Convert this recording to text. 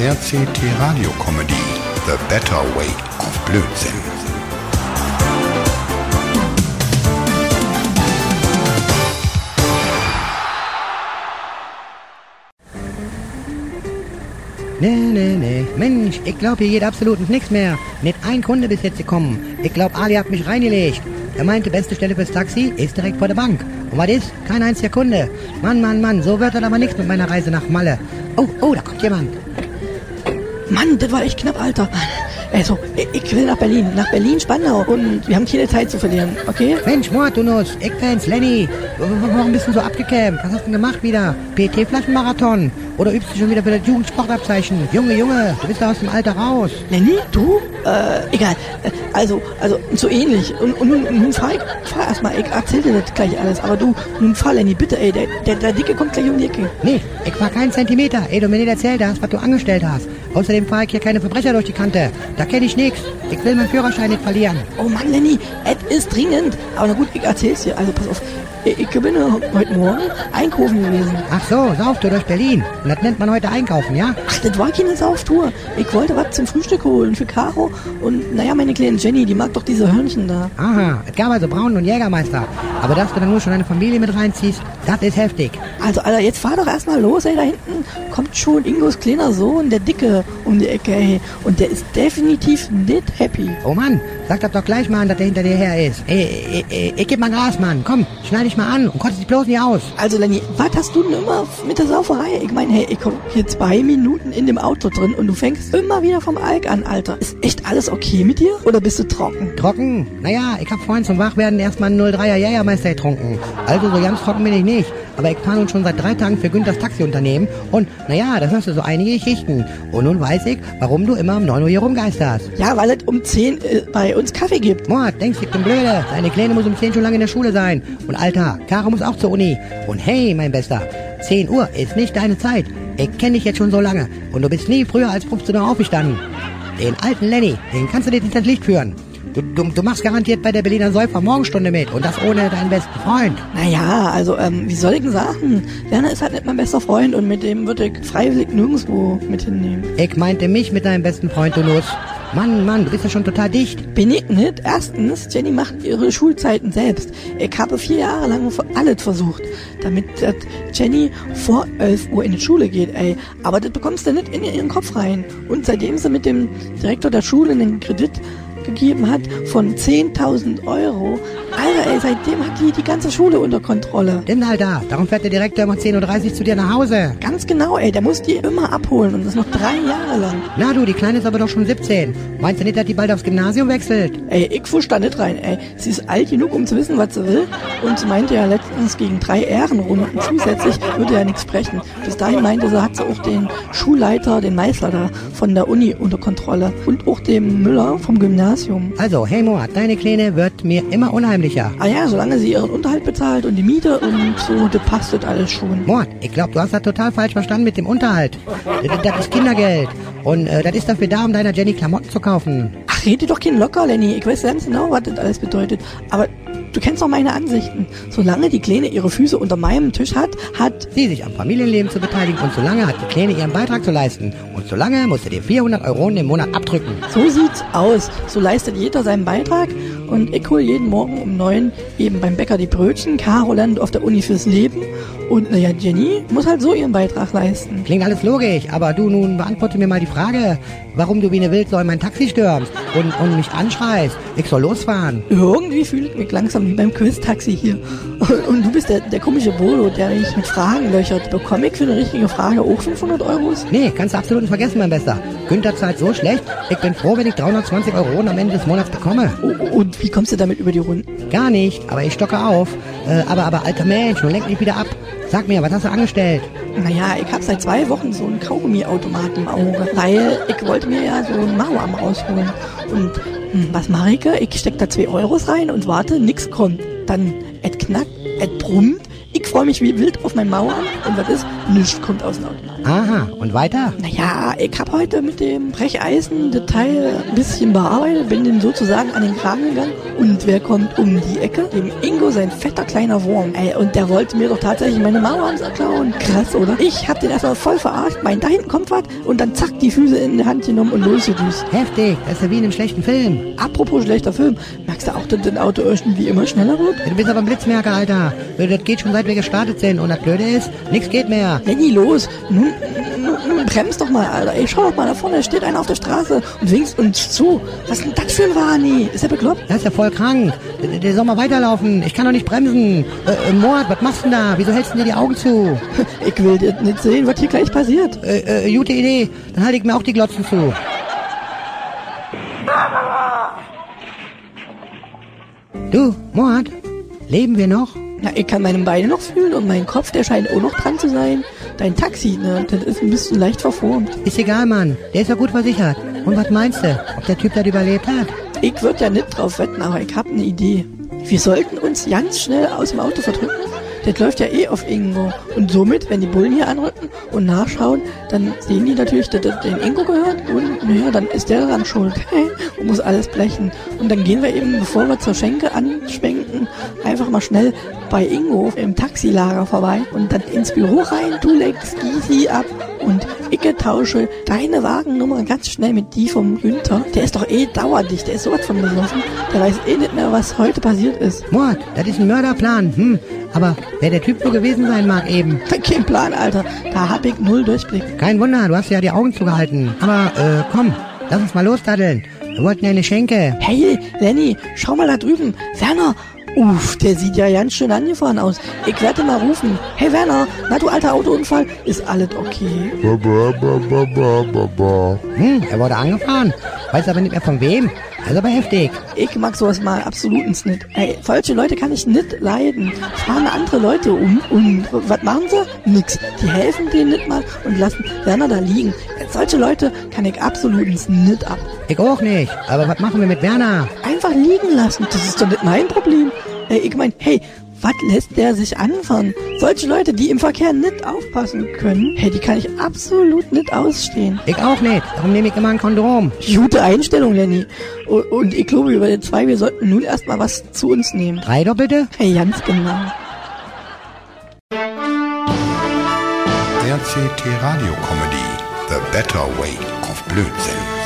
RCT Radio Comedy The Better Way of Blödsinn. Nee, nee, nee. Mensch, ich glaube, hier geht absolut nichts mehr. Nicht ein Kunde bis jetzt gekommen. Ich glaube, Ali hat mich reingelegt. Er meinte, beste Stelle fürs Taxi ist direkt vor der Bank. Und was ist? Kein einziger Kunde. Mann, Mann, Mann, so wird das aber nichts mit meiner Reise nach Malle. Oh, oh, da kommt jemand. Mann, das war echt knapp, Alter. Also, ich- ich will nach Berlin. Nach Berlin-Spandau. Und wir haben keine Zeit zu verlieren, okay? Mensch, Nuss. Ich bin's, Lenny. Warum bist du so abgekämmt? Was hast du denn gemacht wieder? PT-Flaschenmarathon? Oder übst du schon wieder für das Jugendsportabzeichen? Junge, Junge, du bist da aus dem Alter raus. Lenny, du? Äh, egal. Äh, Also, also, so ähnlich. Und, und nun, nun fahr ich, fahr erstmal, ich erzähl dir das gleich alles. Aber du, nun fahr, Lenny, bitte, ey, der, der, der Dicke kommt gleich um die Ecke. Nee, ich fahr keinen Zentimeter, ehe du mir nicht erzählt hast, was du angestellt hast. Außerdem fahre ich hier keine Verbrecher durch die Kante. Da kenne ich nix. Ich will meinen Führerschein nicht verlieren. Oh Mann, Lenny, es ist dringend. Aber na gut, ich erzähl's dir. Also, pass auf. Ich, bin äh, heute Morgen einkaufen gewesen. Ach so, Sauftour durch Berlin. Und das nennt man heute Einkaufen, ja? Ach, das war keine Sauftour. Ich wollte was zum Frühstück holen für Caro. Und naja, meine kleine Jenny, die mag doch diese Hörnchen da. Aha, es gab also Braun und Jägermeister. Aber dass du dann nur schon eine Familie mit reinziehst, das ist heftig. Also, Alter, jetzt fahr doch erstmal los, ey. Da hinten kommt schon Ingos kleiner Sohn, der Dicke, um die Ecke, ey. Und der ist definitiv nicht happy. Oh Mann, sag das doch gleich mal an, dass der hinter dir her ist. Ey, ey, ey, ich geb mal Gras, Mann. Komm, schneid dich mal an und kotze dich bloß nicht aus. Also, Lenny, was hast du denn immer mit der Sauferei? Ich meine, hey, ich komm hier zwei Minuten in dem Auto drin und du fängst immer wieder vom Alk an, Alter. Ist echt alles okay mit dir? Oder bist du trocken? Trocken? Naja, ich hab vorhin zum Wachwerden erstmal einen 03er Jägermeister getrunken. Also so ganz trocken bin ich nicht. Aber ich fahre nun schon seit drei Tagen für Günthers Taxiunternehmen. Und naja, da hörst du so einige Geschichten. Und nun weiß ich, warum du immer um 9 Uhr hier rumgeisterst. Ja, weil es um 10 äh, bei uns Kaffee gibt. Mord, denkst du, ich bin blöde. Deine Kleine muss um 10 schon lange in der Schule sein. Und Alter, Caro muss auch zur Uni. Und hey, mein Bester, 10 Uhr ist nicht deine Zeit. Ich kenne dich jetzt schon so lange. Und du bist nie früher als 15 Uhr aufgestanden. Den alten Lenny, den kannst du dir nicht ins Licht führen. Du, du, du machst garantiert bei der Berliner Säufer Morgenstunde mit. Und das ohne deinen besten Freund. Naja, also, ähm, wie soll ich denn sagen? Werner ist halt nicht mein bester Freund und mit dem würde ich freiwillig nirgendwo mit hinnehmen. Ich meinte mich mit deinem besten Freund, du Nuss. Mann, Mann, du bist ja schon total dicht. Bin ich nicht? Erstens, Jenny macht ihre Schulzeiten selbst. Ich habe vier Jahre lang alles versucht, damit dat Jenny vor 11 Uhr in die Schule geht, ey. Aber das bekommst du nicht in ihren Kopf rein. Und seitdem sie mit dem Direktor der Schule einen Kredit gegeben hat von 10.000 Euro, Alter, ey, seitdem hat die die ganze Schule unter Kontrolle. Stimmt, Alter. Darum fährt der Direktor immer 10.30 Uhr zu dir nach Hause. Ganz genau, ey, der muss die immer abholen und das noch drei Jahre lang. Na du, die Kleine ist aber doch schon 17. Meinst du nicht, dass die bald aufs Gymnasium wechselt? Ey, ich fusch da nicht rein, ey. Sie ist alt genug, um zu wissen, was sie will. Und sie meinte ja letztens gegen drei Ehrenrunden zusätzlich würde ja nichts sprechen. Bis dahin meinte sie, hat sie auch den Schulleiter, den Meister da von der Uni unter Kontrolle. Und auch den Müller vom Gymnasium. Also, hey Moat, deine Kleine wird mir immer unheimlicher. Ah ja, solange sie ihren Unterhalt bezahlt und die Miete und so, das passt das alles schon. Mord, ich glaube, du hast das total falsch verstanden mit dem Unterhalt. Das, das ist Kindergeld. Und äh, das ist dafür da, um deiner Jenny Klamotten zu kaufen. Ach, rede doch kein locker, Lenny. Ich weiß ganz genau, was das alles bedeutet. Aber du kennst doch meine Ansichten. Solange die Kleine ihre Füße unter meinem Tisch hat, hat Sie sich am Familienleben zu beteiligen und solange hat die Kleine ihren Beitrag zu leisten. Und solange musst du dir 400 Euro im Monat abdrücken. So sieht's aus. So leistet jeder seinen Beitrag und ich hol jeden Morgen um neun eben beim Bäcker die Brötchen. Caro lernt auf der Uni fürs Leben und naja, Jenny muss halt so ihren Beitrag leisten. Klingt alles logisch, aber du nun beantworte mir mal die Frage, warum du wie eine Wildsau in mein Taxi stürmst und, und mich anschreist. Ich soll losfahren. Irgendwie fühle ich mich langsam wie beim Quiz-Taxi hier. Und, du bist der, der komische Bolo, der mich mit Fragen löchert. Bekomme ich für eine richtige Frage auch 500 Euros? Nee, kannst du absolut nicht vergessen, mein Bester. Günther zahlt so schlecht, ich bin froh, wenn ich 320 Euro am Ende des Monats bekomme. Oh, Und wie kommst du damit über die Runden? Gar nicht, aber ich stocke auf. Äh, aber, aber, alter Mensch, nun lenk mich wieder ab. Sag mir, was hast du angestellt? Naja, ich habe seit zwei Wochen so einen Kaugummiautomat im Auge, weil ich wollte mir ja so einen Mauerarm rausholen. Und hm, was mache ich? Ich steck da zwei Euros rein und warte, nix kommt. Dann et knackt, et brummt, Ich freue mich wie wild auf mein Mauern und was ist? Nichts kommt aus dem Auto. Aha, und weiter? Naja, ich hab heute mit dem Brecheisen das Teil ein bisschen bearbeitet, bin dem sozusagen an den Kragen gegangen. Und wer kommt um die Ecke? Dem Ingo, sein fetter kleiner Wurm. Ey, und der wollte mir doch tatsächlich meine Mauern klauen. Krass, oder? Ich hab den erstmal voll verarscht, mein, da hinten kommt was und dann zack, die Füße in die Hand genommen und losgedüst. Heftig, das ist ja wie in einem schlechten Film. Apropos schlechter Film, merkst du auch, dass das Auto irgendwie immer schneller wird? Du bist aber ein Blitzmerker, Alter. Das geht schon seit wir gestartet sind. Und das Blöde ist, nichts geht mehr. Lenny, los! Nun, nun, nun bremst doch mal, Alter. Ey, schau doch mal, da vorne steht einer auf der Straße und winkt uns zu. Was ist denn das für ein Wani? Ist der bekloppt? Der ist ja voll krank. Der, der soll mal weiterlaufen. Ich kann doch nicht bremsen. Äh, äh, Mord, was machst du denn da? Wieso hältst du dir die Augen zu? Ich will das nicht sehen, was hier gleich passiert. Äh, äh, gute Idee. Dann halte ich mir auch die Glotzen zu. Du, Mord, leben wir noch? Na, ich kann meine Beine noch fühlen und mein Kopf, der scheint auch noch dran zu sein. Dein Taxi, ne, das ist ein bisschen leicht verformt. Ist egal, Mann. Der ist ja gut versichert. Und was meinst du, ob der Typ das überlebt hat? Ich würde ja nicht drauf wetten, aber ich hab eine Idee. Wir sollten uns ganz schnell aus dem Auto verdrücken. Das läuft ja eh auf Ingo. Und somit, wenn die Bullen hier anrücken und nachschauen, dann sehen die natürlich, dass das den Ingo gehört. Und naja, dann ist der daran schuld. und muss alles blechen. Und dann gehen wir eben, bevor wir zur Schenke anschwenken, einfach mal schnell bei Ingo im Taxilager vorbei und dann ins Büro rein. Du legst easy ab und ich tausche deine Wagennummer ganz schnell mit die vom Günther. Der ist doch eh dauerdicht, der ist sowas von besoffen. Der weiß eh nicht mehr, was heute passiert ist. Mord, das ist ein Mörderplan. Hm, aber wer der Typ nur gewesen sein mag eben. Kein Plan, Alter. Da hab ich null Durchblick. Kein Wunder, du hast ja die Augen zugehalten. Aber, äh, komm, lass uns mal losdaddeln. Wir wollten ja eine Schenke. Hey, Lenny, schau mal da drüben. Werner, Uff, der sieht ja ganz schön angefahren aus. Ich werde mal rufen. Hey Werner, na du alter Autounfall, ist alles okay? Ba, ba, ba, ba, ba, ba, ba. Hm, er wurde angefahren. Weiß aber nicht mehr von wem. Ist aber heftig. Ich mag sowas mal absolut nicht. Ey, solche Leute kann ich nicht leiden. Fahren andere Leute um und was machen sie? Nix. Die helfen denen nicht mal und lassen Werner da liegen. Solche Leute kann ich absolut nicht ab. Ich auch nicht. Aber was machen wir mit Werner? Einfach liegen lassen, das ist doch nicht mein Problem. Ey, ich mein, hey, was lässt der sich anfangen? Solche Leute, die im Verkehr nicht aufpassen können, hey, die kann ich absolut nicht ausstehen. Ich auch nicht. Darum nehme ich immer ein Kondom. Gute Einstellung, Lenny. Und, und ich glaube, über den zwei, wir sollten nun erstmal was zu uns nehmen. Drei Doppelte? Hey, ganz genau. RCT Radio Comedy The Better Way of Blödsinn.